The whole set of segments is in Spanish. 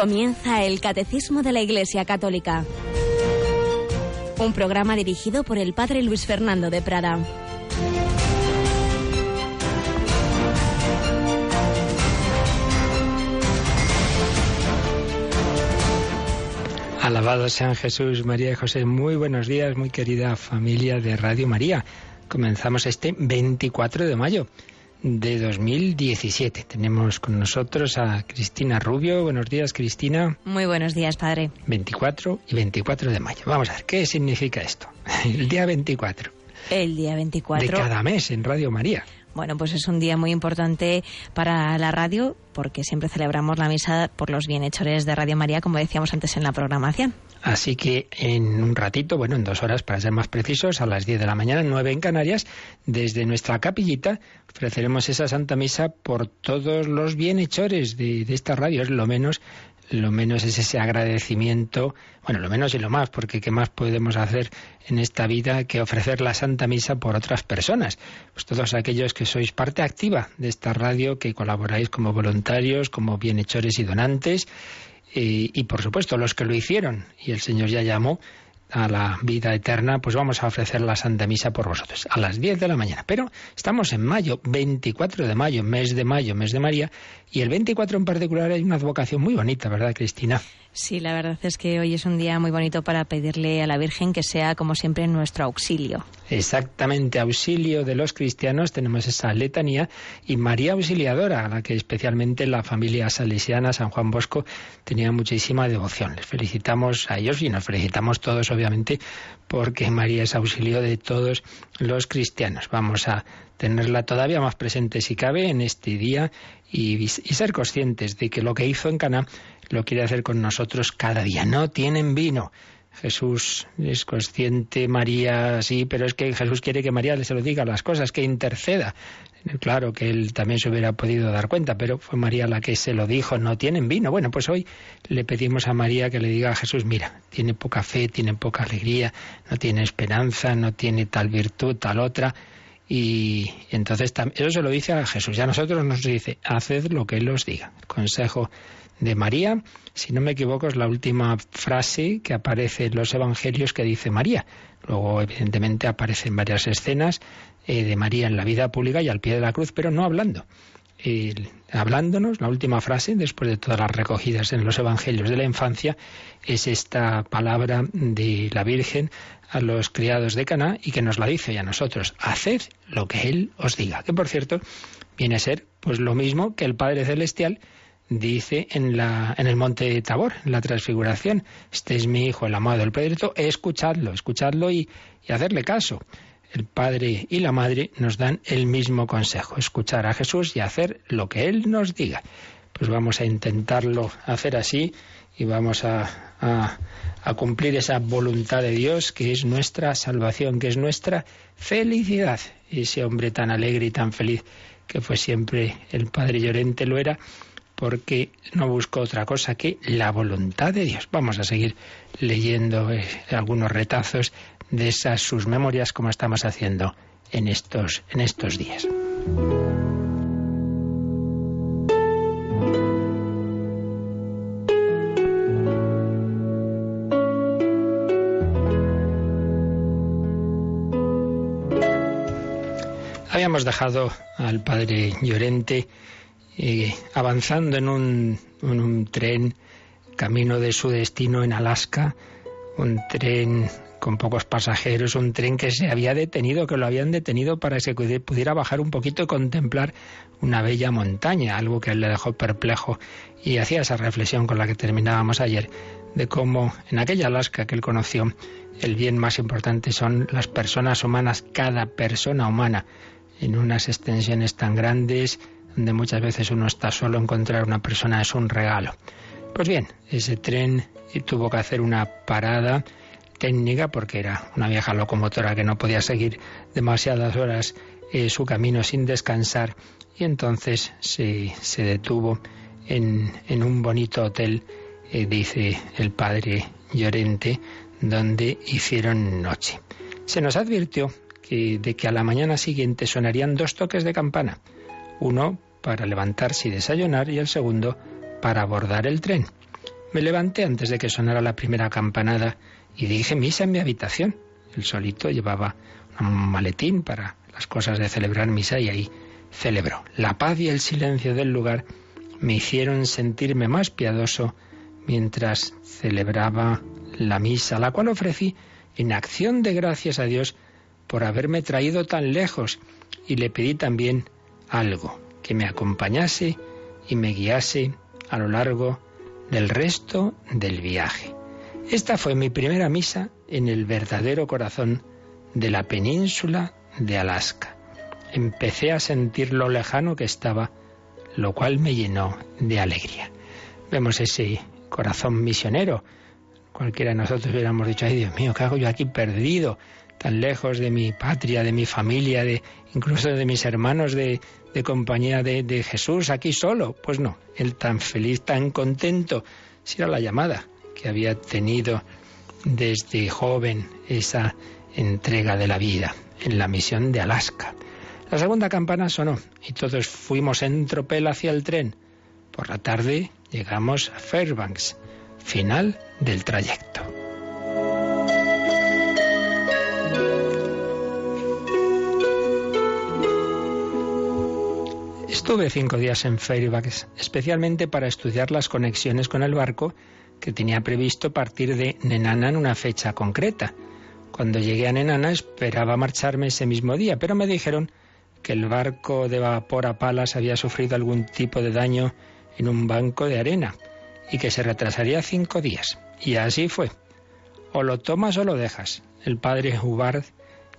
Comienza el Catecismo de la Iglesia Católica. Un programa dirigido por el Padre Luis Fernando de Prada. Alabado sean Jesús, María y José. Muy buenos días, muy querida familia de Radio María. Comenzamos este 24 de mayo de 2017. Tenemos con nosotros a Cristina Rubio. Buenos días, Cristina. Muy buenos días, padre. 24 y 24 de mayo. Vamos a ver, ¿qué significa esto? El día 24. El día 24. De cada mes en Radio María. Bueno, pues es un día muy importante para la radio porque siempre celebramos la misa por los bienhechores de Radio María, como decíamos antes en la programación. Así que en un ratito, bueno, en dos horas para ser más precisos, a las 10 de la mañana, 9 en Canarias, desde nuestra capillita ofreceremos esa Santa Misa por todos los bienhechores de, de esta radio. Es lo menos lo menos es ese agradecimiento, bueno, lo menos y lo más, porque ¿qué más podemos hacer en esta vida que ofrecer la Santa Misa por otras personas? Pues todos aquellos que sois parte activa de esta radio, que colaboráis como voluntarios, como bienhechores y donantes, y, y por supuesto los que lo hicieron, y el Señor ya llamó, a la vida eterna, pues vamos a ofrecer la Santa Misa por vosotros a las 10 de la mañana. Pero estamos en mayo, 24 de mayo, mes de mayo, mes de María, y el 24 en particular hay una advocación muy bonita, ¿verdad, Cristina? Sí, la verdad es que hoy es un día muy bonito para pedirle a la Virgen que sea, como siempre, nuestro auxilio. Exactamente, auxilio de los cristianos, tenemos esa letanía, y María Auxiliadora, a la que especialmente la familia salesiana, San Juan Bosco, tenía muchísima devoción. Les felicitamos a ellos y nos felicitamos todos, obviamente, porque María es auxilio de todos los cristianos. Vamos a tenerla todavía más presente si cabe en este día y, y, ser conscientes de que lo que hizo en Cana lo quiere hacer con nosotros cada día. No tienen vino. Jesús es consciente, María sí, pero es que Jesús quiere que María se lo diga las cosas, que interceda. Claro que él también se hubiera podido dar cuenta, pero fue María la que se lo dijo, no tienen vino. Bueno, pues hoy le pedimos a María que le diga a Jesús, mira, tiene poca fe, tiene poca alegría, no tiene esperanza, no tiene tal virtud, tal otra. Y entonces eso se lo dice a Jesús. Ya a nosotros nos dice, haced lo que Él os diga. El consejo de María, si no me equivoco, es la última frase que aparece en los evangelios que dice María. Luego, evidentemente, aparecen varias escenas eh, de María en la vida pública y al pie de la cruz, pero no hablando. Hablándonos, la última frase, después de todas las recogidas en los evangelios de la infancia, es esta palabra de la Virgen a los criados de Caná y que nos la dice a nosotros, haced lo que Él os diga. Que por cierto, viene a ser pues lo mismo que el Padre Celestial dice en, la, en el monte Tabor, en la transfiguración, este es mi hijo, el amado, el predicto, escuchadlo, escuchadlo y, y hacerle caso. El padre y la madre nos dan el mismo consejo, escuchar a Jesús y hacer lo que Él nos diga. Pues vamos a intentarlo hacer así y vamos a, a, a, cumplir esa voluntad de Dios que es nuestra salvación, que es nuestra felicidad. Ese hombre tan alegre y tan feliz que fue siempre el Padre Llorente lo era, porque no buscó otra cosa que la voluntad de Dios. Vamos a seguir leyendo eh, algunos retazos de esas sus memorias como estamos haciendo en estos, en estos días. Habíamos dejado al padre Llorente eh, avanzando en un, en un tren camino de su destino en Alaska, un tren con pocos pasajeros, un tren que se había detenido, que lo habían detenido para que pudiera bajar un poquito y contemplar una bella montaña, algo que le dejó perplejo y hacía esa reflexión con la que terminábamos ayer, de cómo en aquella Alaska que él conoció, el bien más importante son las personas humanas, cada persona humana, en unas extensiones tan grandes, donde muchas veces uno está solo, encontrar una persona es un regalo. Pues bien, ese tren tuvo que hacer una parada técnica porque era una vieja locomotora que no podía seguir demasiadas horas eh, su camino sin descansar y entonces se, detuvo en, en, un bonito hotel, eh, dice el padre Llorente, donde hicieron noche. Se nos advirtió que, de que a la mañana siguiente sonarían dos toques de campana, uno para levantarse y desayunar y el segundo para abordar el tren. Me levanté antes de que sonara la primera campanada y dije misa en mi habitación. El solito llevaba un maletín para las cosas de celebrar misa y ahí celebró. La paz y el silencio del lugar me hicieron sentirme más piadoso mientras celebraba la misa, la cual ofrecí en acción de gracias a Dios por haberme traído tan lejos y le pedí también algo, que me acompañase y me guiase a lo largo del resto del viaje. Esta fue mi primera misa en el verdadero corazón de la península de Alaska. Empecé a sentir lo lejano que estaba, lo cual me llenó de alegría. Vemos ese corazón misionero. Cualquiera de nosotros hubiéramos dicho, ay Dios mío, ¿qué hago yo aquí perdido? Tan lejos de mi patria, de mi familia, de incluso de mis hermanos de, compañía de, de, Jesús, aquí solo. Pues no, él tan feliz, tan contento, si era la llamada que había tenido desde joven esa entrega de la vida en la misión de Alaska. La segunda campana sonó y todos fuimos en tropel hacia el tren. Por la tarde llegamos a Fairbanks, final del trayecto. Estuve cinco días en Fairbanks, especialmente para estudiar las conexiones con el barco que tenía previsto partir de Nenana en una fecha concreta. Cuando llegué a Nenana esperaba marcharme ese mismo día, pero me dijeron que el barco de vapor a palas había sufrido algún tipo de daño en un banco de arena y que se retrasaría cinco días. Y así fue. O lo tomas o lo dejas. El padre Hubbard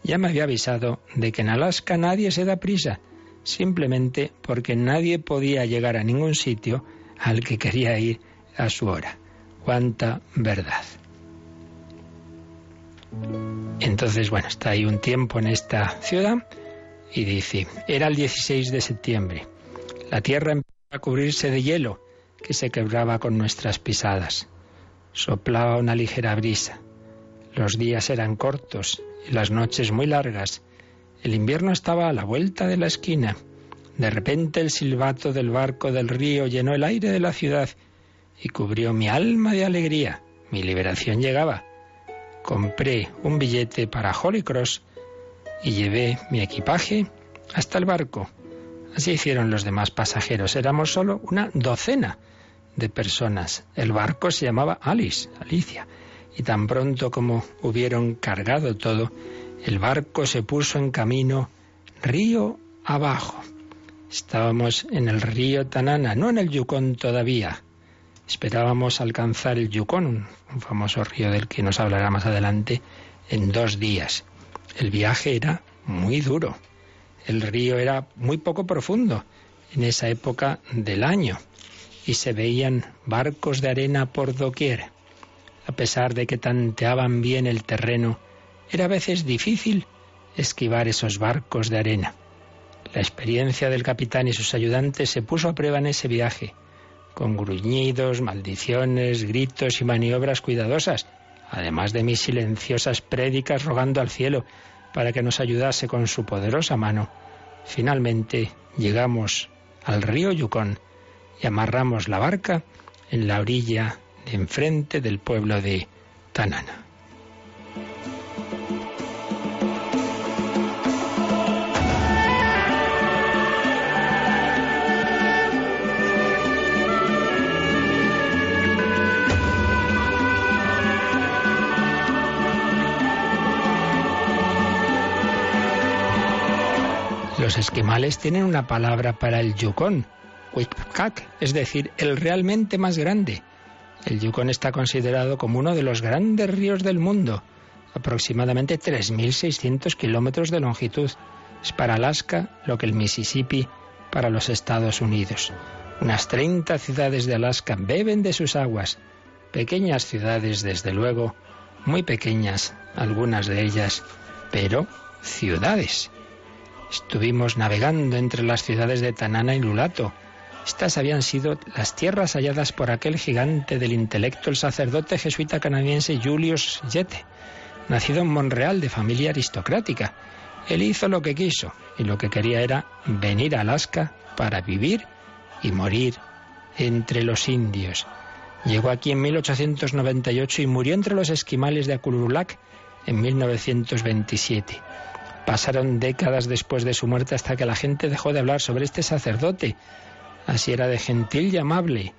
ya me había avisado de que en Alaska nadie se da prisa simplemente porque nadie podía llegar a ningún sitio al que quería ir a su hora. Cuánta verdad. Entonces, bueno, está ahí un tiempo en esta ciudad y dice, era el 16 de septiembre. La tierra empezó a cubrirse de hielo que se quebraba con nuestras pisadas. Soplaba una ligera brisa. Los días eran cortos y las noches muy largas el invierno estaba a la vuelta de la esquina. De repente el silbato del barco del río llenó el aire de la ciudad y cubrió mi alma de alegría. Mi liberación llegaba. Compré un billete para Holy Cross y llevé mi equipaje hasta el barco. Así hicieron los demás pasajeros. Éramos solo una docena de personas. El barco se llamaba Alice, Alicia, y tan pronto como hubieron cargado todo, el barco se puso en camino río abajo. Estábamos en el río Tanana, no en el Yukon todavía. Esperábamos alcanzar el Yukon, un famoso río del que nos hablará más adelante, en dos días. El viaje era muy duro. El río era muy poco profundo en esa época del año y se veían barcos de arena por doquier. A pesar de que tanteaban bien el terreno, era a veces difícil esquivar esos barcos de arena. La experiencia del capitán y sus ayudantes se puso a prueba en ese viaje, con gruñidos, maldiciones, gritos y maniobras cuidadosas, además de mis silenciosas prédicas rogando al cielo para que nos ayudase con su poderosa mano. Finalmente llegamos al río Yukon y amarramos la barca en la orilla de enfrente del pueblo de Tanana. Los esquimales tienen una palabra para el Yukon, Wikak, es decir, el realmente más grande. El Yukon está considerado como uno de los grandes ríos del mundo, aproximadamente 3.600 kilómetros de longitud. Es para Alaska lo que el Mississippi para los Estados Unidos. Unas 30 ciudades de Alaska beben de sus aguas. Pequeñas ciudades, desde luego, muy pequeñas, algunas de ellas, pero ciudades. Estuvimos navegando entre las ciudades de Tanana y Lulato. Estas habían sido las tierras halladas por aquel gigante del intelecto, el sacerdote jesuita canadiense Julius Jette, nacido en Montreal de familia aristocrática. Él hizo lo que quiso y lo que quería era venir a Alaska para vivir y morir entre los indios. Llegó aquí en 1898 y murió entre los esquimales de Acululac en 1927. Pasaron décadas después de su muerte hasta que la gente dejó de hablar sobre este sacerdote. Así era de gentil y amable.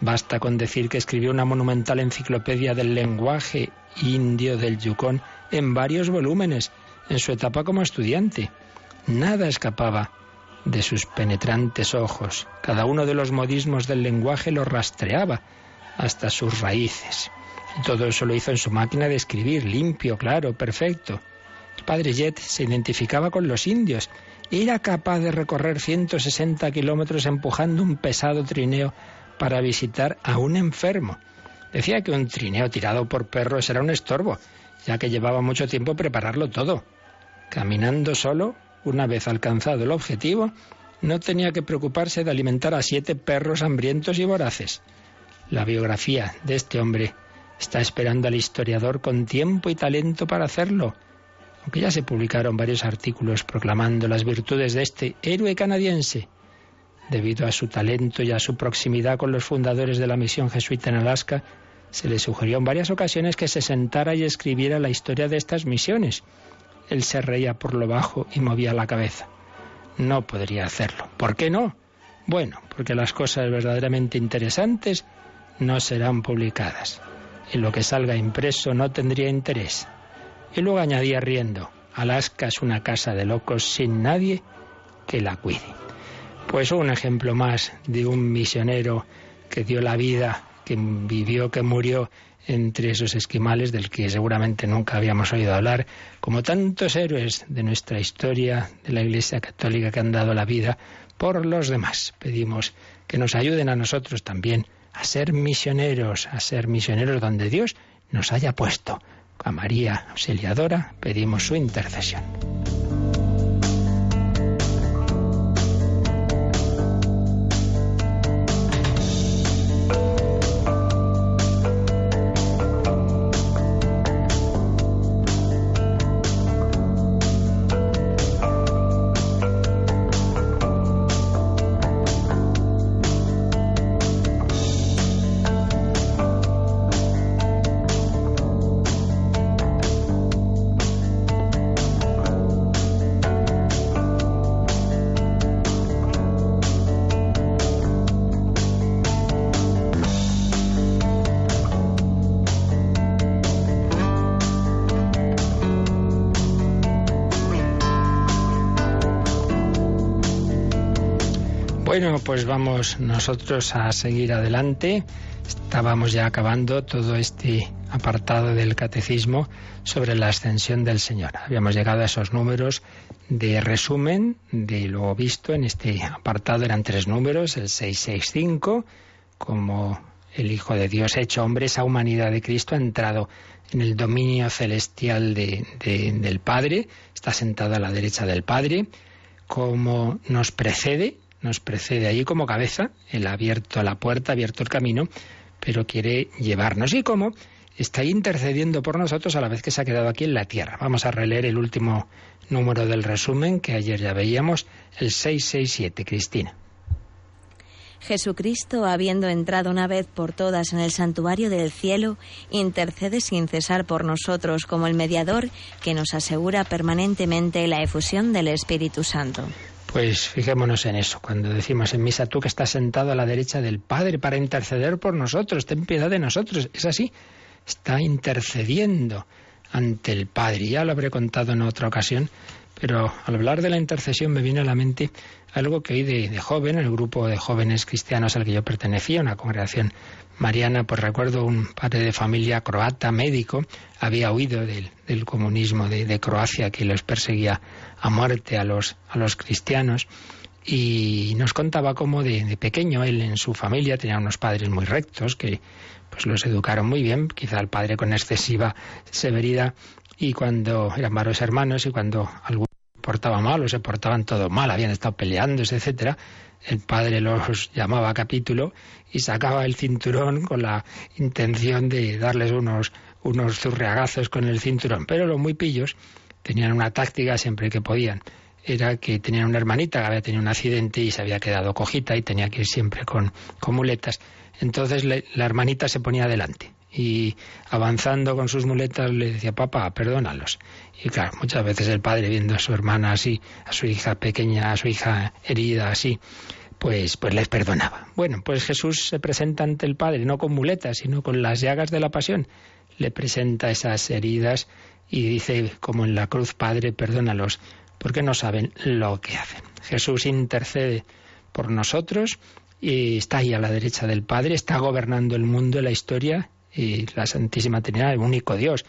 Basta con decir que escribió una monumental enciclopedia del lenguaje indio del Yukon en varios volúmenes en su etapa como estudiante. Nada escapaba de sus penetrantes ojos. Cada uno de los modismos del lenguaje lo rastreaba hasta sus raíces. Y todo eso lo hizo en su máquina de escribir, limpio, claro, perfecto. Padre Jet se identificaba con los indios. Era capaz de recorrer 160 kilómetros empujando un pesado trineo para visitar a un enfermo. Decía que un trineo tirado por perros era un estorbo, ya que llevaba mucho tiempo prepararlo todo. Caminando solo, una vez alcanzado el objetivo, no tenía que preocuparse de alimentar a siete perros hambrientos y voraces. La biografía de este hombre está esperando al historiador con tiempo y talento para hacerlo, aunque ya se publicaron varios artículos proclamando las virtudes de este héroe canadiense. Debido a su talento y a su proximidad con los fundadores de la misión jesuita en Alaska, se le sugirió en varias ocasiones que se sentara y escribiera la historia de estas misiones. Él se reía por lo bajo y movía la cabeza. No podría hacerlo. ¿Por qué no? Bueno, porque las cosas verdaderamente interesantes no serán publicadas. Y lo que salga impreso no tendría interés. Y luego añadía riendo, Alaska es una casa de locos sin nadie que la cuide. Pues un ejemplo más de un misionero que dio la vida, que vivió, que murió entre esos esquimales del que seguramente nunca habíamos oído hablar, como tantos héroes de nuestra historia de la Iglesia Católica que han dado la vida por los demás. Pedimos que nos ayuden a nosotros también a ser misioneros, a ser misioneros donde Dios nos haya puesto. A María Auxiliadora pedimos su intercesión. Pues vamos nosotros a seguir adelante. Estábamos ya acabando todo este apartado del catecismo sobre la ascensión del Señor. Habíamos llegado a esos números de resumen de lo visto en este apartado. Eran tres números, el 665, como el Hijo de Dios hecho hombre, esa humanidad de Cristo ha entrado en el dominio celestial del Padre, está sentado a la derecha del Padre, como nos precede nos precede allí como cabeza, él ha abierto la puerta, ha abierto el camino, pero quiere llevarnos. ¿Y cómo? Está intercediendo por nosotros a la vez que se ha quedado aquí en la tierra. Vamos a releer el último número del resumen que ayer ya veíamos, el 667, Cristina. Jesucristo, habiendo entrado una vez por todas en el santuario del cielo, intercede sin cesar por nosotros como el mediador que nos asegura permanentemente la efusión del Espíritu Santo. Pues fijémonos en eso, cuando decimos en misa, tú que estás sentado a la derecha del Padre para interceder por nosotros, ten piedad de nosotros. Es así, está intercediendo ante el Padre. Ya lo habré contado en otra ocasión, pero al hablar de la intercesión me viene a la mente algo que oí de, de joven, el grupo de jóvenes cristianos al que yo pertenecía, una congregación mariana, pues recuerdo un padre de familia croata, médico, había huido del, comunismo de, Croacia que los perseguía a muerte a los, a los cristianos y nos contaba cómo de, pequeño él en su familia tenía unos padres muy rectos que pues los educaron muy bien, quizá el padre con excesiva severidad y cuando eran varios hermanos y cuando alguno portaba mal o se portaban todo mal, habían estado peleándose, etcétera, el padre los llamaba capítulo y sacaba el cinturón con la intención de darles unos, unos zurriagazos con el cinturón. Pero los muy pillos tenían una táctica siempre que podían. era que tenía una hermanita que había tenido un accidente y se había quedado cojita y tenía que ir siempre con, con muletas. Entonces la hermanita se ponía adelante y avanzando con sus muletas le decía, papá, perdónalos. Y claro, muchas veces el padre viendo a su hermana así, a su hija pequeña, a su hija herida así, pues, pues les perdonaba. Bueno, pues Jesús se presenta ante el Padre, no con muletas, sino con las llagas de la pasión. Le presenta esas heridas y dice, como en la cruz, Padre, perdónalos, porque no saben lo que hacen. Jesús intercede por nosotros y está ahí a la derecha del Padre, está gobernando el mundo, la historia y la Santísima Trinidad, el único Dios.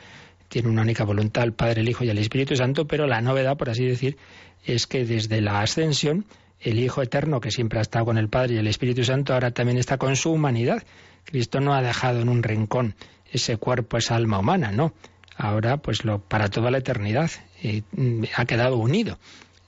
Tiene una única voluntad, el Padre, el Hijo y el Espíritu Santo, pero la novedad, por así decir, es que desde la ascensión, el Hijo Eterno, que siempre ha estado con el Padre y el Espíritu Santo, ahora también está con su humanidad. Cristo no ha dejado en un rincón ese cuerpo, esa alma humana, no. Ahora, pues lo, para toda la eternidad, eh, ha quedado unido.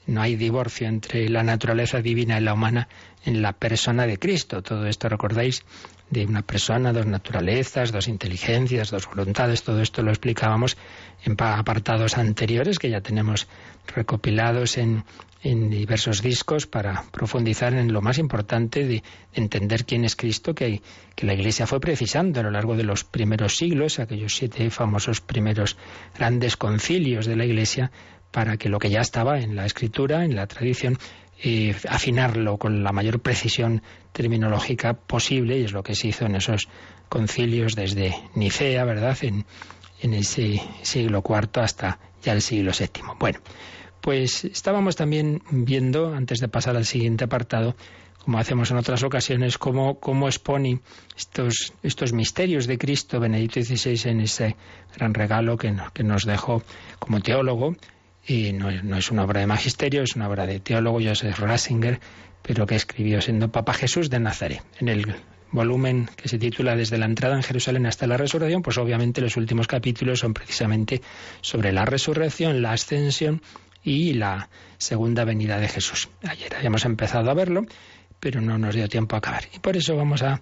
No hay divorcio entre la naturaleza divina y la humana en la persona de Cristo. Todo esto, recordáis, de una persona, dos naturalezas, dos inteligencias, dos voluntades, todo esto lo explicábamos en apartados anteriores que ya tenemos recopilados en, en diversos discos para profundizar en lo más importante de entender quién es Cristo que, que la Iglesia fue precisando a lo largo de los primeros siglos, aquellos siete famosos primeros grandes concilios de la Iglesia, para que lo que ya estaba en la escritura, en la tradición, eh, afinarlo con la mayor precisión terminológica posible, y es lo que se hizo en esos concilios desde Nicea, ¿verdad?, en, en ese siglo IV hasta ya el siglo VII. Bueno, pues estábamos también viendo, antes de pasar al siguiente apartado, como hacemos en otras ocasiones, cómo, cómo expone estos, estos misterios de Cristo Benedicto XVI en ese gran regalo que, que nos dejó como teólogo, y no, es una obra de magisterio, es una obra de teólogo Joseph Ratzinger, pero que escribió siendo Papa Jesús de Nazaret. En el volumen que se titula Desde la entrada en Jerusalén hasta la resurrección, pues obviamente los últimos capítulos son precisamente sobre la resurrección, la ascensión y la segunda venida de Jesús. Ayer habíamos empezado a verlo, pero no nos dio tiempo a acabar. Y por eso vamos a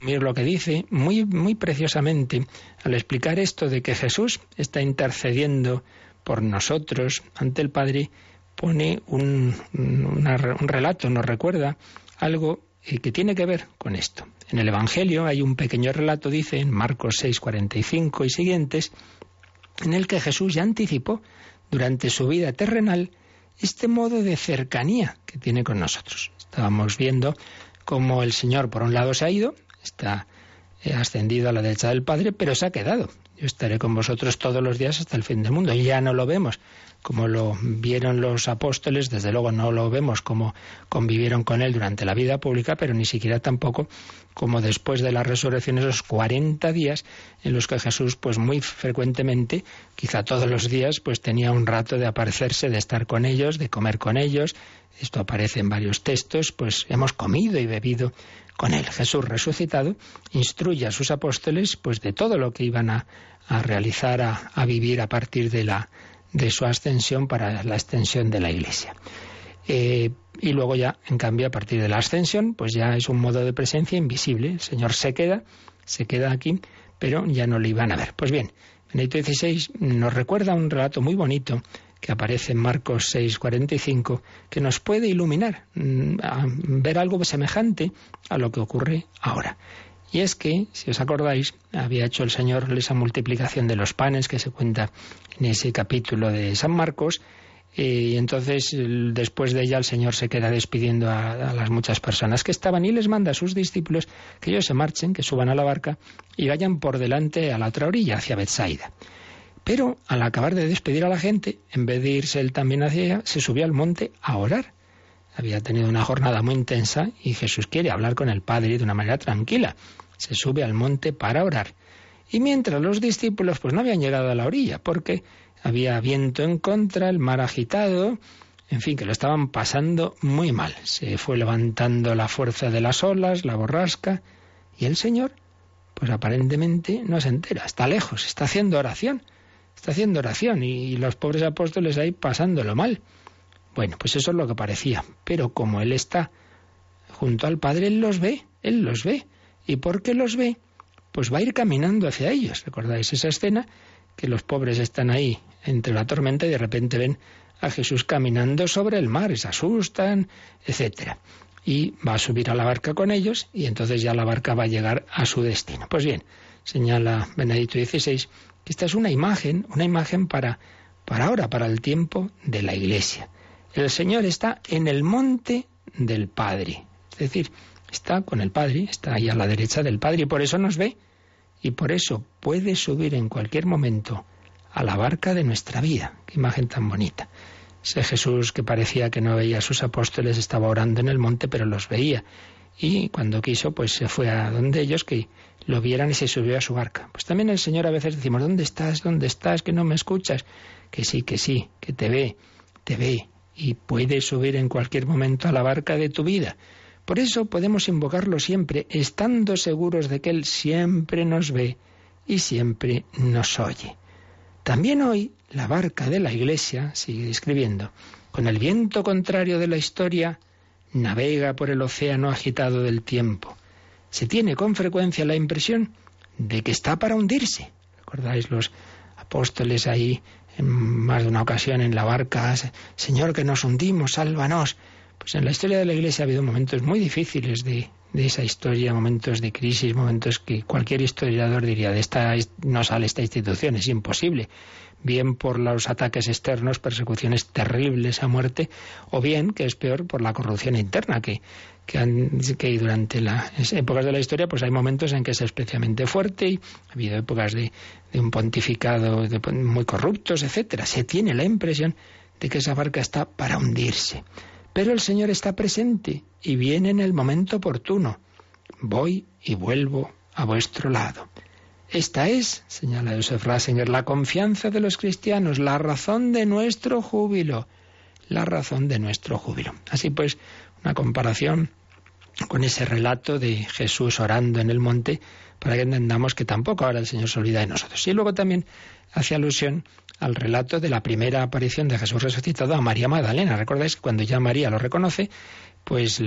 mirar lo que dice muy, muy preciosamente al explicar esto de que Jesús está intercediendo por nosotros ante el Padre, pone un, un relato, nos recuerda algo eh, que tiene que ver con esto. En el Evangelio hay un pequeño relato, dice en Marcos 6, 45 y siguientes, en el que Jesús ya anticipó durante su vida terrenal este modo de cercanía que tiene con nosotros. Estábamos viendo cómo el Señor, por un lado, se ha ido, está ascendido a la derecha del Padre, pero se ha quedado. Yo estaré con vosotros todos los días hasta el fin del mundo. Ya no lo vemos como lo vieron los apóstoles, desde luego no lo vemos como convivieron con él durante la vida pública, pero ni siquiera tampoco como después de la resurrección, esos 40 días en los que Jesús, pues muy frecuentemente, quizá todos los días, pues tenía un rato de aparecerse, de estar con ellos, de comer con ellos. Esto aparece en varios textos, pues hemos comido y bebido con él. Jesús resucitado instruye a sus apóstoles pues de todo lo que iban a, realizar, a, vivir a partir de, la, de su ascensión para la extensión de la Iglesia. Eh, y luego ya, en cambio, a partir de la ascensión, pues ya es un modo de presencia invisible. El Señor se queda, se queda aquí, pero ya no le iban a ver. Pues bien, Benedicto XVI nos recuerda un relato muy bonito que aparece en Marcos 6:45, que nos puede iluminar mm, ver algo semejante a lo que ocurre ahora. Y es que, si os acordáis, había hecho el Señor esa multiplicación de los panes que se cuenta en ese capítulo de San Marcos, y entonces después de ella el Señor se queda despidiendo a, a, las muchas personas que estaban y les manda a sus discípulos que ellos se marchen, que suban a la barca y vayan por delante a la otra orilla, hacia Bethsaida. Pero al acabar de despedir a la gente, en vez de irse él también hacia ella, se subió al monte a orar. Había tenido una jornada muy intensa y Jesús quiere hablar con el Padre de una manera tranquila. Se sube al monte para orar. Y mientras los discípulos pues no habían llegado a la orilla, porque había viento en contra, el mar agitado, en fin, que lo estaban pasando muy mal. Se fue levantando la fuerza de las olas, la borrasca, y el Señor, pues aparentemente no se entera, está lejos, está haciendo oración está haciendo oración y los pobres apóstoles ahí pasándolo mal. Bueno, pues eso es lo que parecía. Pero como Él está junto al Padre, Él los ve, Él los ve. ¿Y por qué los ve? Pues va a ir caminando hacia ellos. ¿Recordáis esa escena? Que los pobres están ahí entre la tormenta y de repente ven a Jesús caminando sobre el mar, se asustan, etcétera. Y va a subir a la barca con ellos y entonces ya la barca va a llegar a su destino. Pues bien, señala Benedicto XVI esta es una imagen, una imagen para, para ahora, para el tiempo de la Iglesia. El Señor está en el monte del Padre. Es decir, está con el Padre, está ahí a la derecha del Padre y por eso nos ve y por eso puede subir en cualquier momento a la barca de nuestra vida. Qué imagen tan bonita. Ese Jesús que parecía que no veía a sus apóstoles estaba orando en el monte, pero los veía. Y cuando quiso, pues se fue a donde ellos que lo vieran y se subió a su barca. Pues también el Señor a veces decimos, ¿dónde estás? ¿Dónde estás? Que no me escuchas. Que sí, que sí, que te ve, te ve. Y puede subir en cualquier momento a la barca de tu vida. Por eso podemos invocarlo siempre, estando seguros de que Él siempre nos ve y siempre nos oye. También hoy la barca de la Iglesia, sigue escribiendo, con el viento contrario de la historia, navega por el océano agitado del tiempo. Se tiene con frecuencia la impresión de que está para hundirse. ¿Recordáis los apóstoles ahí en más de una ocasión en la barca? Señor, que nos hundimos, sálvanos. Pues en la historia de la Iglesia ha habido momentos muy difíciles de, esa historia, momentos de crisis, momentos que cualquier historiador diría, de esta no sale esta institución, es imposible. Bien por los ataques externos, persecuciones terribles a muerte, o bien, que es peor, por la corrupción interna, que, que, han, durante las épocas de la historia pues hay momentos en que es especialmente fuerte y ha habido épocas de, de un pontificado muy corruptos, etcétera. Se tiene la impresión de que esa barca está para hundirse. Pero el Señor está presente y viene en el momento oportuno. Voy y vuelvo a vuestro lado. Esta es, señala Joseph Ratzinger, la confianza de los cristianos, la razón de nuestro júbilo, la razón de nuestro júbilo. Así pues, una comparación con ese relato de Jesús orando en el monte, para que entendamos que tampoco ahora el Señor se olvida de nosotros. Y luego también hace alusión al relato de la primera aparición de Jesús resucitado a María Magdalena. Recordáis que cuando ya María lo reconoce, pues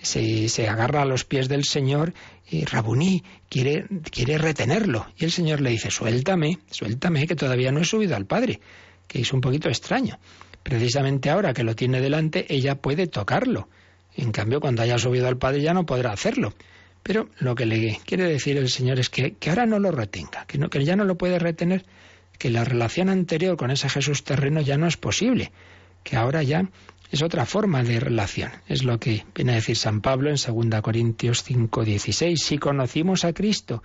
se, agarra a los pies del Señor y Rabuní quiere, quiere retenerlo. Y el Señor le dice, suéltame, suéltame, que todavía no he subido al Padre, que es un poquito extraño. Precisamente ahora que lo tiene delante, ella puede tocarlo. En cambio, cuando haya subido al Padre ya no podrá hacerlo. Pero lo que le quiere decir el Señor es que, que ahora no lo retenga, que, no, que ya no lo puede retener que la relación anterior con ese Jesús terreno ya no es posible, que ahora ya es otra forma de relación. Es lo que viene a decir San Pablo en 2 Corintios 5:16. Si conocimos a Cristo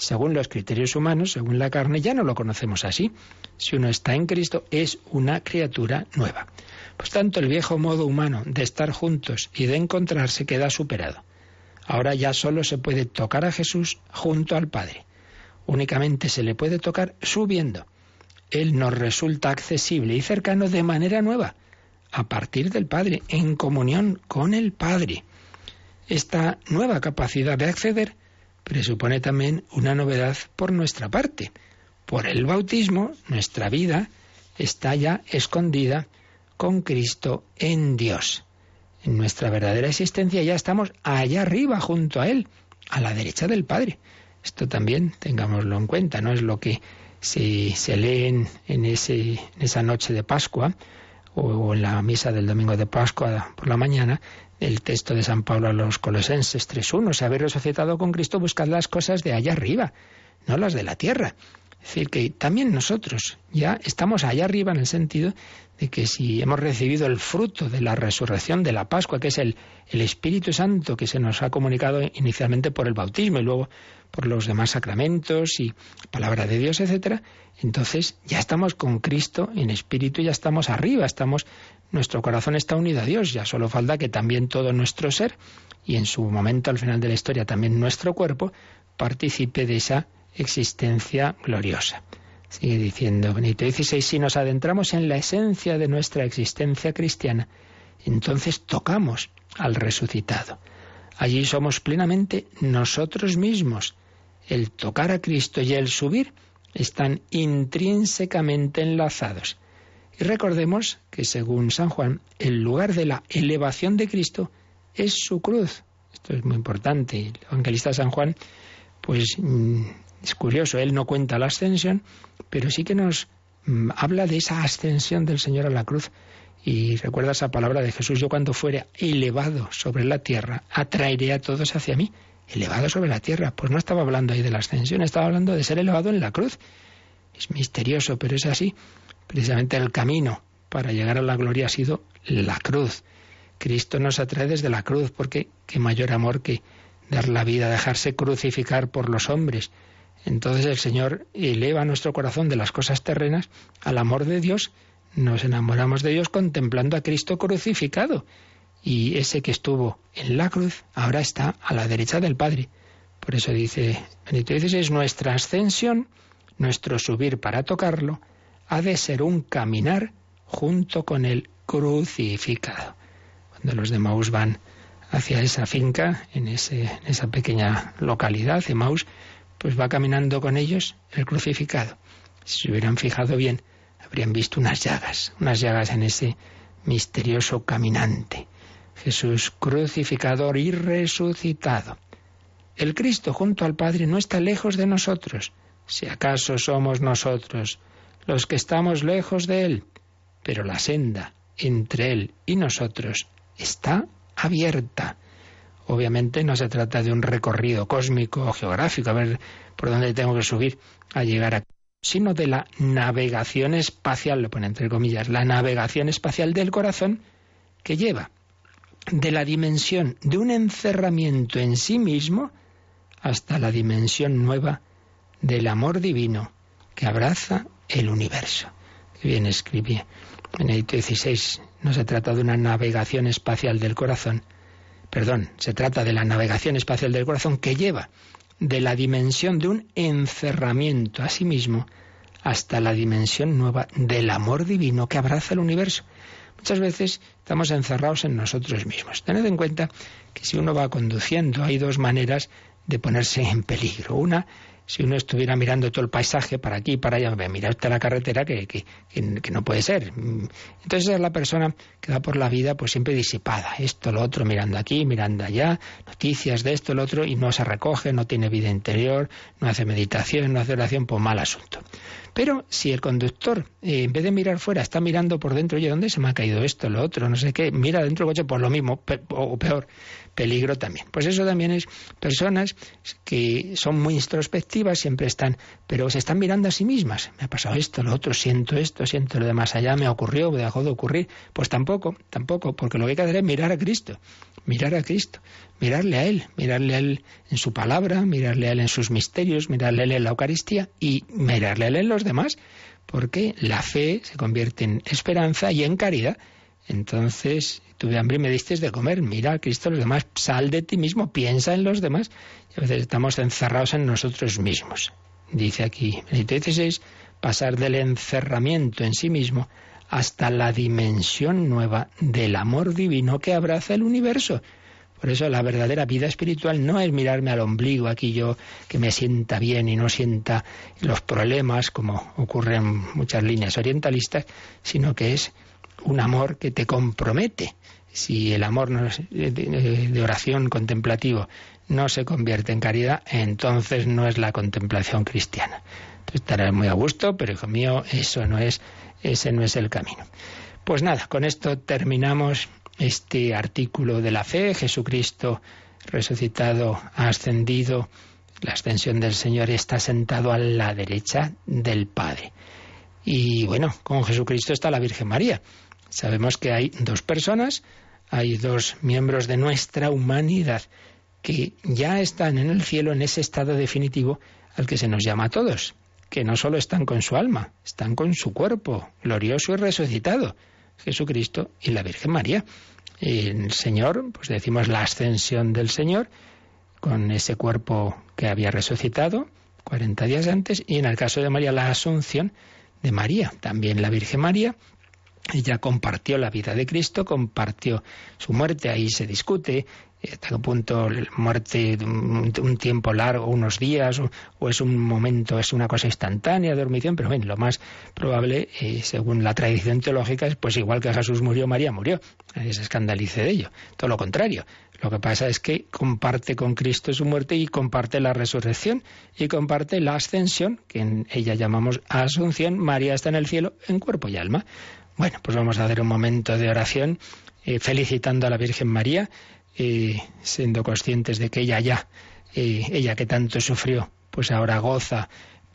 según los criterios humanos, según la carne, ya no lo conocemos así. Si uno está en Cristo, es una criatura nueva. Pues tanto el viejo modo humano de estar juntos y de encontrarse queda superado. Ahora ya solo se puede tocar a Jesús junto al Padre. Únicamente se le puede tocar subiendo. Él nos resulta accesible y cercano de manera nueva, a partir del Padre, en comunión con el Padre. Esta nueva capacidad de acceder presupone también una novedad por nuestra parte. Por el bautismo, nuestra vida está ya escondida con Cristo en Dios. En nuestra verdadera existencia ya estamos allá arriba junto a Él, a la derecha del Padre. Esto también tengámoslo en cuenta, ¿no? Es lo que si se leen en, ese, en esa noche de Pascua o, en la misa del domingo de Pascua por la mañana, el texto de San Pablo a los Colosenses 3.1, si habéis resucitado con Cristo, buscad las cosas de allá arriba, no las de la tierra. Es decir, que también nosotros ya estamos allá arriba en el sentido de que si hemos recibido el fruto de la resurrección de la Pascua, que es el, el Espíritu Santo que se nos ha comunicado inicialmente por el bautismo y luego por los demás sacramentos y palabra de Dios, etcétera, entonces ya estamos con Cristo en espíritu, ya estamos arriba, estamos nuestro corazón está unido a Dios, ya solo falta que también todo nuestro ser y en su momento al final de la historia también nuestro cuerpo participe de esa existencia gloriosa. Sigue diciendo Benito XVI, si nos adentramos en la esencia de nuestra existencia cristiana, entonces tocamos al resucitado. Allí somos plenamente nosotros mismos. El tocar a Cristo y el subir están intrínsecamente enlazados. Y recordemos que según San Juan, el lugar de la elevación de Cristo es su cruz. Esto es muy importante. El evangelista San Juan, pues mm, es curioso, él no cuenta la ascensión, pero sí que nos mm, habla de esa ascensión del Señor a la cruz Y recuerda esa palabra de Jesús, yo cuando fuere elevado sobre la tierra, atraeré a todos hacia mí. Elevado sobre la tierra. Pues no estaba hablando ahí de la ascensión, estaba hablando de ser elevado en la cruz. Es misterioso, pero es así. Precisamente el camino para llegar a la gloria ha sido la cruz. Cristo nos atrae desde la cruz, porque qué mayor amor que dar la vida, dejarse crucificar por los hombres. Entonces el Señor eleva nuestro corazón de las cosas terrenas al amor de Dios nos enamoramos de Dios contemplando a Cristo crucificado. Y ese que estuvo en la cruz ahora está a la derecha del Padre. Por eso dice Benito es nuestra ascensión, nuestro subir para tocarlo, ha de ser un caminar junto con el crucificado. Cuando los de Maús van hacia esa finca, en, ese, en esa pequeña localidad de Maús, pues va caminando con ellos el crucificado. Si se hubieran fijado bien, habrían visto unas llagas, unas llagas en ese misterioso caminante. Jesús crucificador y resucitado. El Cristo junto al Padre no está lejos de nosotros, si acaso somos nosotros los que estamos lejos de Él, pero la senda entre Él y nosotros está abierta. Obviamente no se trata de un recorrido cósmico o geográfico, a ver por dónde tengo que subir a llegar a sino de la navegación espacial, lo pone entre comillas, la navegación espacial del corazón que lleva de la dimensión de un encerramiento en sí mismo hasta la dimensión nueva del amor divino que abraza el universo. Que bien escribí Benedicto XVI. No se trata de una navegación espacial del corazón, perdón, se trata de la navegación espacial del corazón que lleva de la dimensión de un encerramiento a sí mismo hasta la dimensión nueva del amor divino que abraza el universo. Muchas veces estamos encerrados en nosotros mismos. Tened en cuenta que si uno va conduciendo hay dos maneras de ponerse en peligro. Una si uno estuviera mirando todo el paisaje para aquí y para allá, mira usted la carretera que, que, que, no puede ser. Entonces es la persona que va por la vida pues siempre disipada, esto, lo otro, mirando aquí, mirando allá, noticias de esto, lo otro, y no se recoge, no tiene vida interior, no hace meditación, no hace oración, pues mal asunto. Pero si el conductor, eh, en vez de mirar fuera, está mirando por dentro, oye, ¿dónde se me ha caído esto, lo otro, no sé qué? Mira dentro del coche, pues lo mismo, o peor, peligro también. Pues eso también es personas que son muy introspectivas, siempre están, pero se están mirando a sí mismas. Me ha pasado esto, lo otro, siento esto, siento lo de más allá, me ocurrió, me dejó de ocurrir. Pues tampoco, tampoco, porque lo que hay que hacer es mirar a Cristo, mirar a Cristo, mirarle a Él, mirarle a Él en su palabra, mirarle a Él en sus misterios, mirarle a Él en la Eucaristía y mirarle a Él en los demás, porque la fe se convierte en esperanza y en caridad. Entonces, tuve hambre y me diste de comer. Mira Cristo los demás. Sal de ti mismo, piensa en los demás. Y a veces estamos encerrados en nosotros mismos. Dice aquí, Benito XVI, pasar del encerramiento en sí mismo hasta la dimensión nueva del amor divino que abraza el universo. Por eso la verdadera vida espiritual no es mirarme al ombligo aquí yo que me sienta bien y no sienta los problemas como ocurre en muchas líneas orientalistas, sino que es un amor que te compromete. Si el amor de oración contemplativo no se convierte en caridad, entonces no es la contemplación cristiana. Entonces estarás muy a gusto, pero hijo mío, eso no es, ese no es el camino. Pues nada, con esto terminamos este artículo de la fe. Jesucristo resucitado, ha ascendido, la ascensión del Señor está sentado a la derecha del Padre. Y bueno, con Jesucristo está la Virgen María. Sabemos que hay dos personas, hay dos miembros de nuestra humanidad que ya están en el cielo en ese estado definitivo al que se nos llama a todos, que no solo están con su alma, están con su cuerpo, glorioso y resucitado, Jesucristo y la Virgen María. El Señor, pues decimos la ascensión del Señor, con ese cuerpo que había resucitado 40 días antes, y en el caso de María, la asunción de María, también la Virgen María, ella compartió la vida de Cristo, compartió su muerte, ahí se discute hasta qué punto la muerte un, tiempo largo, unos días, o, es un momento, es una cosa instantánea, dormición, pero bueno, lo más probable, eh, según la tradición teológica, es pues igual que Jesús murió, María murió. Nadie se escandalice de ello. Todo lo contrario. Lo que pasa es que comparte con Cristo su muerte y comparte la resurrección y comparte la ascensión, que en ella llamamos asunción. María está en el cielo en cuerpo y alma. Bueno, pues vamos a hacer un momento de oración eh, felicitando a la Virgen María, eh, siendo conscientes de que ella ya, eh, ella que tanto sufrió, pues ahora goza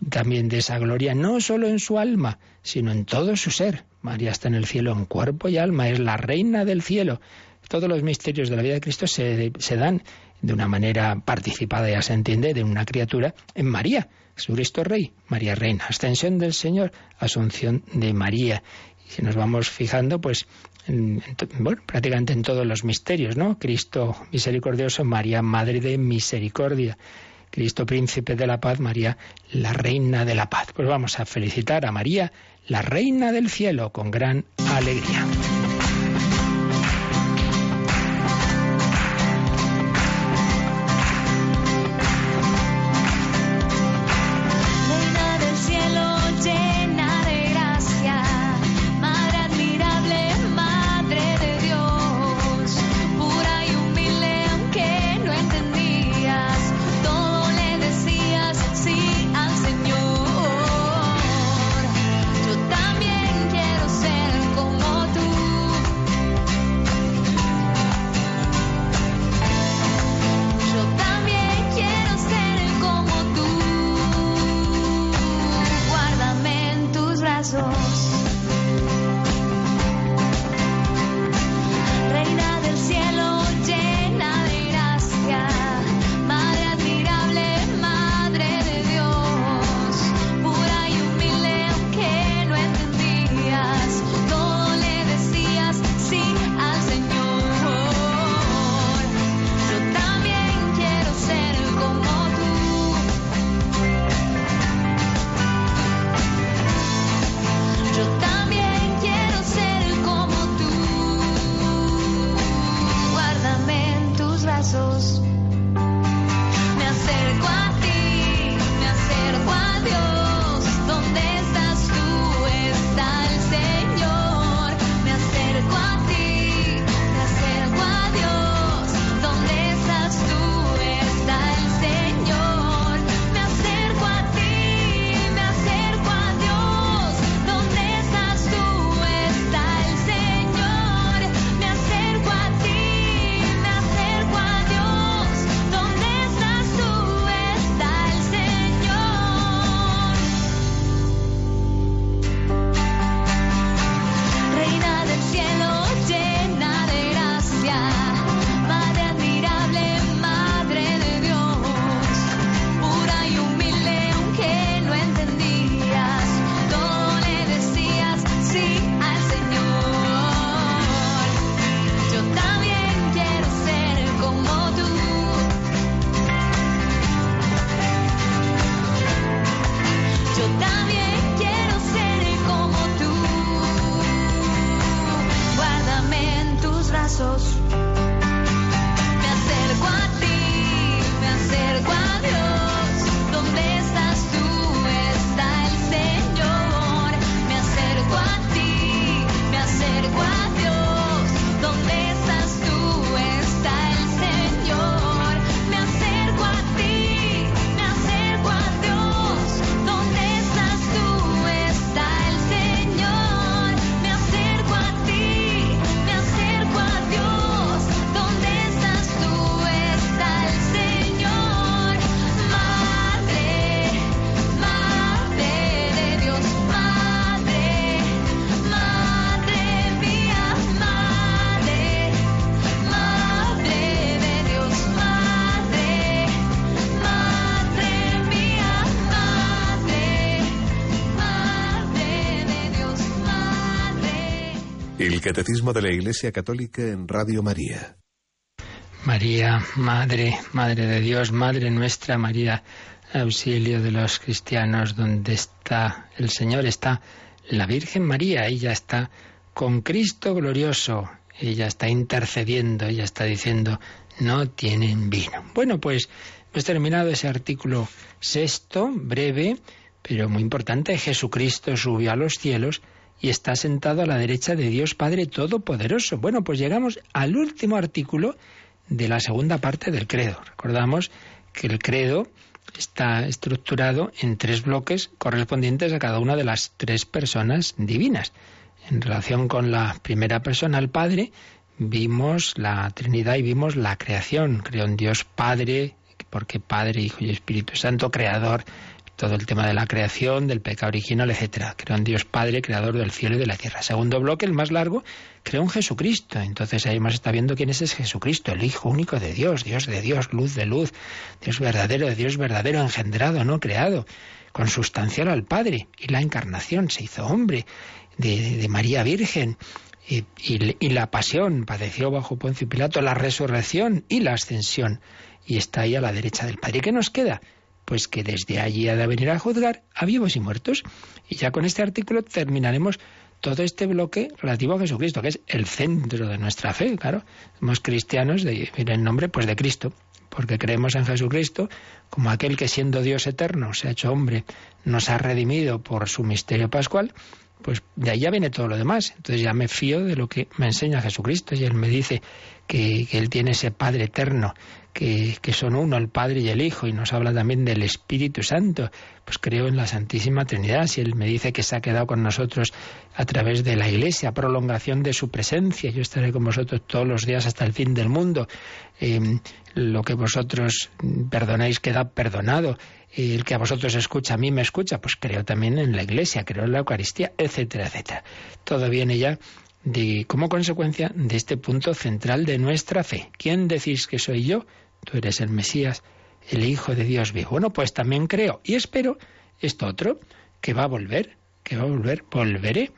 también de esa gloria, no solo en su alma, sino en todo su ser. María está en el cielo en cuerpo y alma, es la reina del cielo. Todos los misterios de la vida de Cristo se, se dan de una manera participada, ya se entiende, de una criatura en María. Jesucristo Rey, María Reina, ascensión del Señor, asunción de María. Si nos vamos fijando, pues, en, bueno, prácticamente en todos los misterios, ¿no? Cristo misericordioso, María Madre de Misericordia. Cristo Príncipe de la Paz, María la Reina de la Paz. Pues vamos a felicitar a María, la Reina del Cielo, con gran alegría. De la Iglesia Católica en Radio María. María, Madre, Madre de Dios, Madre nuestra, María, auxilio de los cristianos, donde está el Señor, está la Virgen María, ella está con Cristo glorioso, ella está intercediendo, ella está diciendo, no tienen vino. Bueno, pues hemos terminado ese artículo sexto, breve, pero muy importante. Jesucristo subió a los cielos y está sentado a la derecha de Dios Padre Todopoderoso. Bueno, pues llegamos al último artículo de la segunda parte del credo. Recordamos que el credo está estructurado en tres bloques correspondientes a cada una de las tres personas divinas. en relación con la primera persona, el Padre, vimos la Trinidad y vimos la creación. Creó en Dios Padre, porque Padre, Hijo y Espíritu Santo, creador, todo el tema de la creación, del pecado original, etcétera. Creó en Dios Padre, creador del cielo y de la tierra. Segundo bloque, el más largo, creó en Jesucristo. Entonces ahí más está viendo quién es ese Jesucristo, el Hijo único de Dios, Dios de Dios, luz de luz, Dios verdadero de Dios verdadero, engendrado, no creado, consustancial al Padre. Y la encarnación se hizo hombre de, María Virgen. Y, y, la pasión, padeció bajo Poncio Pilato, la resurrección y la ascensión. Y está ahí a la derecha del Padre. ¿Y qué nos queda? Pues que desde allí ha de venir a juzgar a vivos y muertos. Y ya con este artículo terminaremos todo este bloque relativo a Jesucristo, que es el centro de nuestra fe, claro. Somos cristianos de, en nombre pues de Cristo, porque creemos en Jesucristo como aquel que siendo Dios eterno se ha hecho hombre, nos ha redimido por su misterio pascual pues de ahí ya viene todo lo demás. Entonces ya me fío de lo que me enseña Jesucristo y Él me dice que, Él tiene ese Padre eterno, que, son uno, el Padre y el Hijo, y nos habla también del Espíritu Santo. Pues creo en la Santísima Trinidad. Si Él me dice que se ha quedado con nosotros a través de la Iglesia, prolongación de su presencia, yo estaré con vosotros todos los días hasta el fin del mundo. Eh, lo que vosotros perdonáis queda perdonado el que a vosotros escucha, a mí me escucha, pues creo también en la Iglesia, creo en la Eucaristía, etcétera, etcétera. Todo viene ya de, como consecuencia de este punto central de nuestra fe. ¿Quién decís que soy yo? Tú eres el Mesías, el Hijo de Dios vivo. Bueno, pues también creo y espero esto otro, que va a volver, que va a volver, volveré,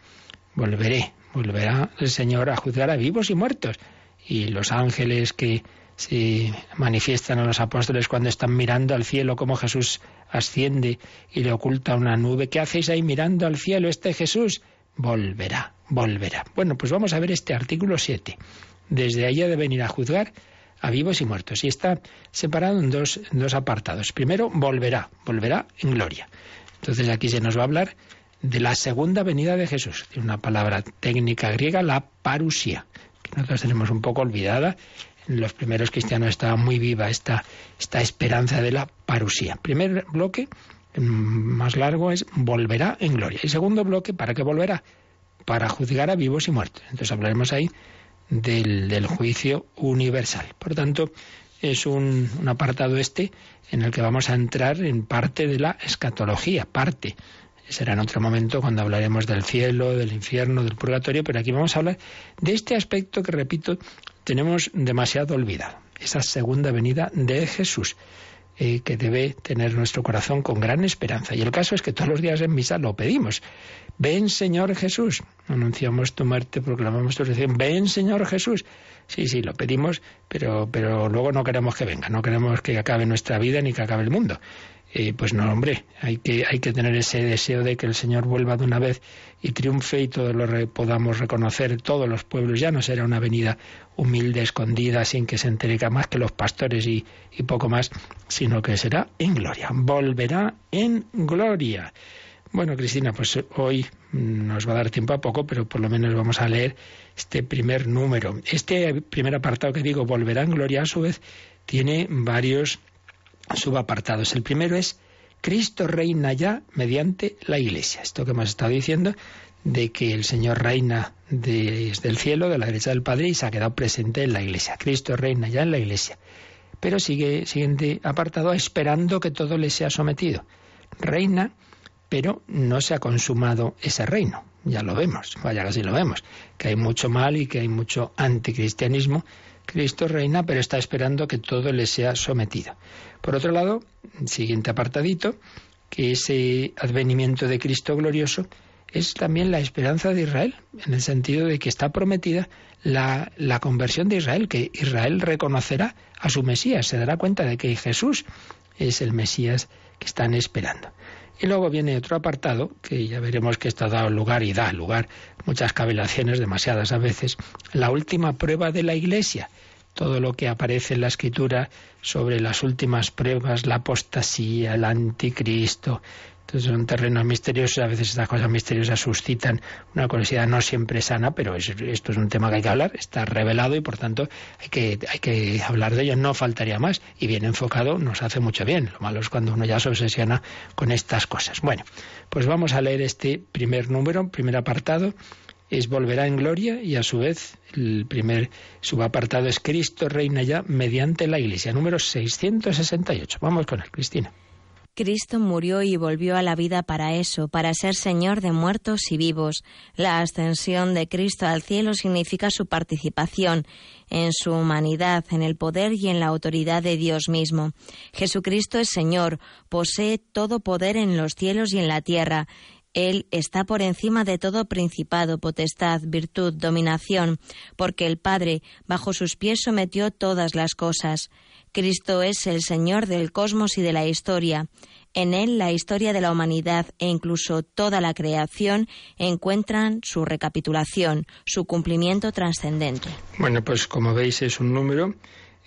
volveré, volverá el Señor a juzgar a vivos y muertos. Y los ángeles que se manifiestan a los apóstoles cuando están mirando al cielo, como Jesús asciende y le oculta una nube. ¿Qué hacéis ahí mirando al cielo? Este Jesús volverá, volverá. Bueno, pues vamos a ver este artículo 7. Desde allí ha de venir a juzgar a vivos y muertos. Y está separado en dos, en dos apartados. Primero, volverá, volverá en gloria. Entonces aquí se nos va a hablar de la segunda venida de Jesús. Tiene una palabra técnica griega, la parusía, que nosotros tenemos un poco olvidada los primeros cristianos estaba muy viva esta, esta esperanza de la parusía. Primer bloque, mm, más largo, es volverá en gloria. Y segundo bloque, ¿para qué volverá? Para juzgar a vivos y muertos. Entonces hablaremos ahí del, del juicio universal. Por tanto, es un, un, apartado este en el que vamos a entrar en parte de la escatología, parte. Será en otro momento cuando hablaremos del cielo, del infierno, del purgatorio, pero aquí vamos a hablar de este aspecto que, repito, tenemos demasiado olvidado. Esa segunda venida de Jesús. Eh, que debe tener nuestro corazón con gran esperanza. Y el caso es que todos los días en misa lo pedimos. Ven Señor Jesús. Anunciamos tu muerte, proclamamos tu resurrección. Ven Señor Jesús. Sí, sí, lo pedimos, pero, pero luego no queremos que venga, no queremos que acabe nuestra vida ni que acabe el mundo. Pues no, hombre, hay que, hay que tener ese deseo de que el Señor vuelva de una vez y triunfe y todos lo podamos reconocer, todos los pueblos. Ya no será una venida humilde, escondida, sin que se entere más que los pastores y, y poco más, sino que será en gloria. Volverá en gloria. Bueno, Cristina, pues hoy nos va a dar tiempo a poco, pero por lo menos vamos a leer este primer número. Este primer apartado que digo, volverá en gloria, a su vez, tiene varios subapartados. El primero es Cristo reina ya mediante la Iglesia. Esto que hemos estado diciendo de que el Señor reina desde el cielo, de la derecha del Padre, y se ha quedado presente en la Iglesia. Cristo reina ya en la Iglesia. Pero sigue, siguiente apartado, esperando que todo le sea sometido. Reina, pero no se ha consumado ese reino. Ya lo vemos, vaya que sí lo vemos, que hay mucho mal y que hay mucho anticristianismo Cristo reina, pero está esperando que todo le sea sometido. Por otro lado, siguiente apartadito, que ese advenimiento de Cristo glorioso es también la esperanza de Israel, en el sentido de que está prometida la, la, conversión de Israel, que Israel reconocerá a su Mesías, se dará cuenta de que Jesús es el Mesías que están esperando. Y luego viene otro apartado, que ya veremos que está dado lugar y da lugar muchas cavilaciones, demasiadas a veces, la última prueba de la Iglesia. Todo lo que aparece en la escritura sobre las últimas pruebas, la apostasía, el anticristo, entonces son terrenos misteriosos, a veces estas cosas misteriosas suscitan una curiosidad no siempre sana, pero esto es un tema que hay que hablar, está revelado y por tanto hay que, hay que hablar de ello, no faltaría más. Y bien enfocado nos hace mucho bien. Lo malo es cuando uno ya se obsesiona con estas cosas. Bueno, pues vamos a leer este primer número, primer apartado, es volverá en gloria y a su vez el primer subapartado es Cristo reina ya mediante la Iglesia, número 668. Vamos con él, Cristina. Cristo murió y volvió a la vida para eso, para ser Señor de muertos y vivos. La ascensión de Cristo al cielo significa su participación en su humanidad, en el poder y en la autoridad de Dios mismo. Jesucristo es Señor, posee todo poder en los cielos y en la tierra. Él está por encima de todo principado, potestad, virtud, dominación, porque el Padre bajo sus pies sometió todas las cosas. Cristo es el Señor del cosmos y de la historia. En Él la historia de la humanidad e incluso toda la creación encuentran su recapitulación, su cumplimiento trascendente. Bueno, pues como veis es un número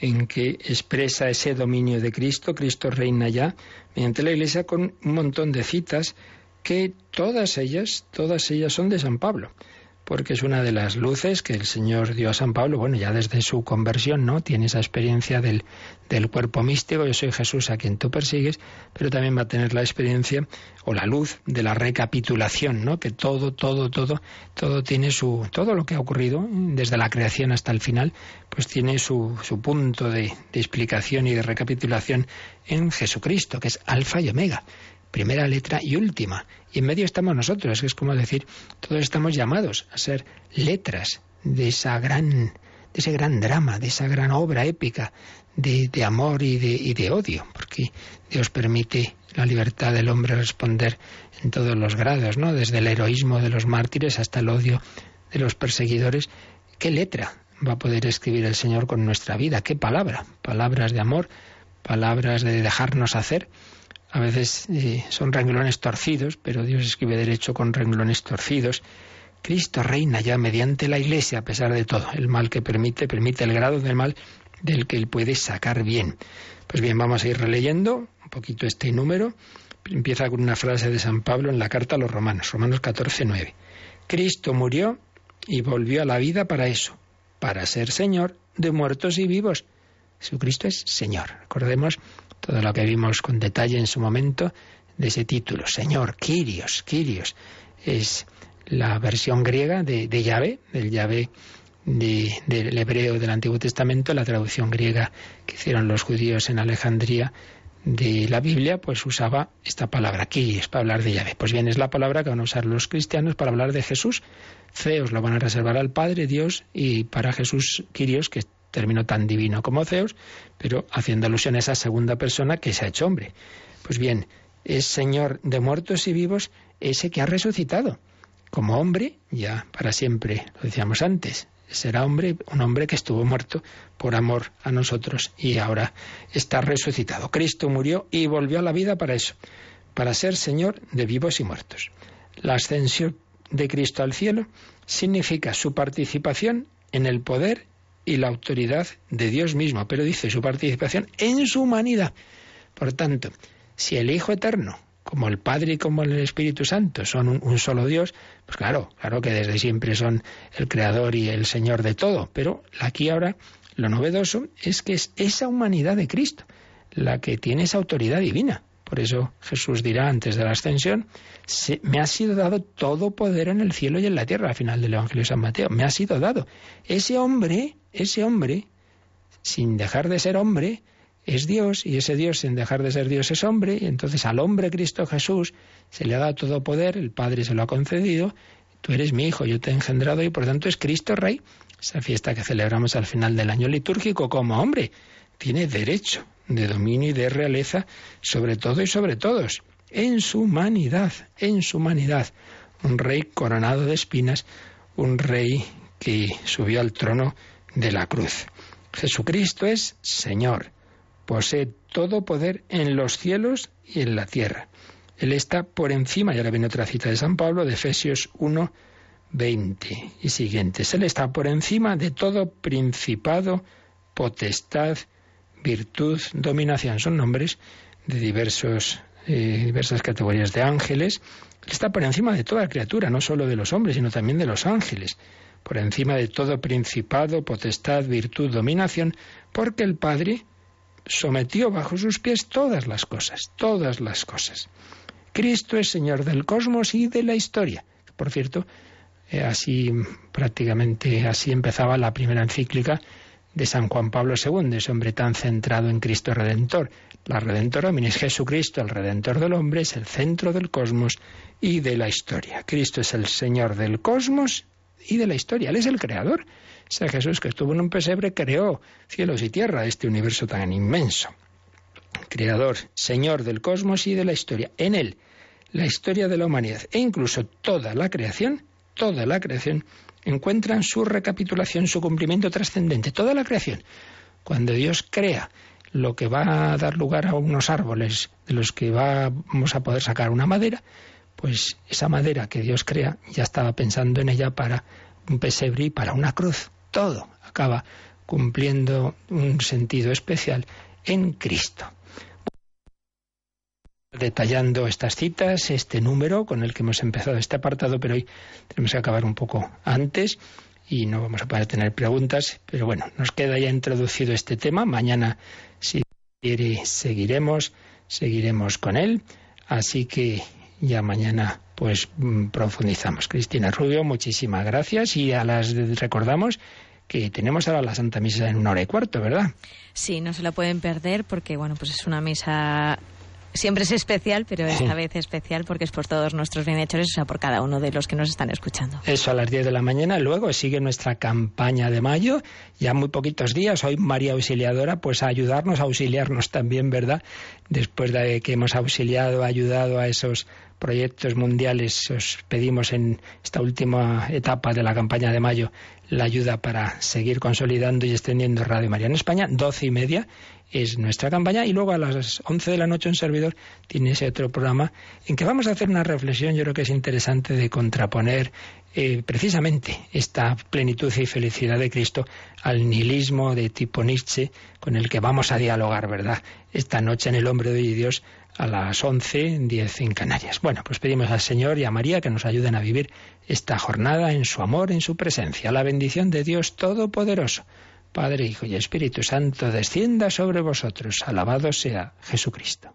en que expresa ese dominio de Cristo. Cristo reina ya mediante la Iglesia con un montón de citas que todas ellas, todas ellas son de San Pablo porque es una de las luces que el Señor dio a San Pablo, bueno, ya desde su conversión, ¿no? Tiene esa experiencia del, del cuerpo místico, yo soy Jesús a quien tú persigues, pero también va a tener la experiencia o la luz de la recapitulación, ¿no? Que todo, todo, todo, todo tiene su, todo lo que ha ocurrido, desde la creación hasta el final, pues tiene su, su punto de, de explicación y de recapitulación en Jesucristo, que es alfa y omega primera letra y última. Y en medio estamos nosotros, que es como decir, todos estamos llamados a ser letras de esa gran, de ese gran drama, de esa gran obra épica de, de amor y de, y de odio, porque Dios permite la libertad del hombre responder en todos los grados, ¿no? Desde el heroísmo de los mártires hasta el odio de los perseguidores. ¿Qué letra va a poder escribir el Señor con nuestra vida? ¿Qué palabra? Palabras de amor, palabras de dejarnos hacer a veces eh, son renglones torcidos, pero Dios escribe derecho con renglones torcidos. Cristo reina ya mediante la Iglesia a pesar de todo. El mal que permite, permite el grado del mal del que él puede sacar bien. Pues bien, vamos a ir releyendo un poquito este número. Empieza con una frase de San Pablo en la carta a los romanos, Romanos 14, 9. Cristo murió y volvió a la vida para eso, para ser Señor de muertos y vivos. Jesucristo es Señor. Recordemos todo lo que vimos con detalle en su momento de ese título, Señor, Kyrios, Kyrios, es la versión griega de, de Yahvé, del Yahvé del hebreo del Antiguo Testamento, la traducción griega que hicieron los judíos en Alejandría de la Biblia, pues usaba esta palabra, Kyrios, para hablar de Yahvé. Pues bien, es la palabra que van a usar los cristianos para hablar de Jesús. Feos lo van a reservar al Padre, Dios, y para Jesús, Kyrios, que término tan divino como Zeus, pero haciendo alusión a esa segunda persona que se ha hecho hombre. Pues bien, es Señor de muertos y vivos ese que ha resucitado. Como hombre, ya para siempre, lo decíamos antes, será hombre, un hombre que estuvo muerto por amor a nosotros y ahora está resucitado. Cristo murió y volvió a la vida para eso, para ser Señor de vivos y muertos. La ascensión de Cristo al cielo significa su participación en el poder y la autoridad de Dios mismo, pero dice su participación en su humanidad. Por tanto, si el Hijo Eterno, como el Padre y como el Espíritu Santo, son un, solo Dios, pues claro, claro que desde siempre son el Creador y el Señor de todo, pero aquí ahora lo novedoso es que es esa humanidad de Cristo la que tiene esa autoridad divina. Por eso Jesús dirá antes de la ascensión, me ha sido dado todo poder en el cielo y en la tierra, al final del Evangelio de San Mateo, me ha sido dado. Ese hombre, ese hombre, sin dejar de ser hombre, es Dios, y ese Dios sin dejar de ser Dios es hombre, y entonces al hombre Cristo Jesús se le ha dado todo poder, el Padre se lo ha concedido, tú eres mi hijo, yo te he engendrado y por tanto es Cristo Rey. Esa fiesta que celebramos al final del año litúrgico como hombre, tiene derecho de dominio y de realeza sobre todo y sobre todos, en su humanidad, en su humanidad. Un rey coronado de espinas, un rey que subió al trono de la cruz. Jesucristo es Señor, posee todo poder en los cielos y en la tierra. Él está por encima, y ahora viene otra cita de San Pablo, de Efesios 1, 20 y siguientes. Él está por encima de todo principado, potestad, virtud, dominación. Son nombres de diversos, eh, diversas categorías de ángeles. está por encima de toda criatura, no solo de los hombres, sino también de los ángeles. Por encima de todo principado, potestad, virtud, dominación, porque el Padre sometió bajo sus pies todas las cosas, todas las cosas. Cristo es Señor del cosmos y de la historia. Por cierto, Eh, así, prácticamente así empezaba la primera encíclica de San Juan Pablo II, ese hombre tan centrado en Cristo Redentor. La Redentora es Jesucristo, el Redentor del hombre, es el centro del cosmos y de la historia. Cristo es el Señor del cosmos y de la historia. Él es el creador. Ese Jesús que estuvo en un pesebre creó cielos y tierra, este universo tan inmenso. Creador, Señor del cosmos y de la historia. En Él, la historia de la humanidad e incluso toda la creación toda la creación, encuentran su recapitulación, su cumplimiento trascendente. Toda la creación. Cuando Dios crea lo que va a dar lugar a unos árboles de los que vamos a poder sacar una madera, pues esa madera que Dios crea ya estaba pensando en ella para un pesebre y para una cruz. Todo acaba cumpliendo un sentido especial en Cristo detallando estas citas, este número con el que hemos empezado este apartado, pero hoy tenemos que acabar un poco antes y no vamos a poder tener preguntas, pero bueno, nos queda ya introducido este tema. Mañana, si quiere, seguiremos, seguiremos con él. Así que ya mañana pues mm, profundizamos. Cristina Rubio, muchísimas gracias y a las recordamos que tenemos ahora la Santa Misa en una hora y cuarto, ¿verdad? Sí, no se la pueden perder porque bueno, pues es una misa Siempre es especial, pero esta vez especial porque es por todos nuestros bienhechores, o sea, por cada uno de los que nos están escuchando. Eso a las 10 de la mañana. Luego sigue nuestra campaña de mayo. Ya muy poquitos días. Hoy María Auxiliadora, pues a ayudarnos, a auxiliarnos también, ¿verdad? Después de que hemos auxiliado, ayudado a esos proyectos mundiales, os pedimos en esta última etapa de la campaña de mayo la ayuda para seguir consolidando y extendiendo Radio María en España, doce y media es nuestra campaña y luego a las 11 de la noche un servidor tiene ese otro programa en que vamos a hacer una reflexión, yo creo que es interesante de contraponer eh, precisamente esta plenitud y felicidad de Cristo al nihilismo de tipo Nietzsche con el que vamos a dialogar, ¿verdad? Esta noche en El Hombre de Dios a las 11, 10 en Canarias. Bueno, pues pedimos al Señor y a María que nos ayuden a vivir esta jornada en su amor, en su presencia. La bendición de Dios Todopoderoso. Padre, Hijo y Espíritu Santo, descienda sobre vosotros. Alabado sea Jesucristo.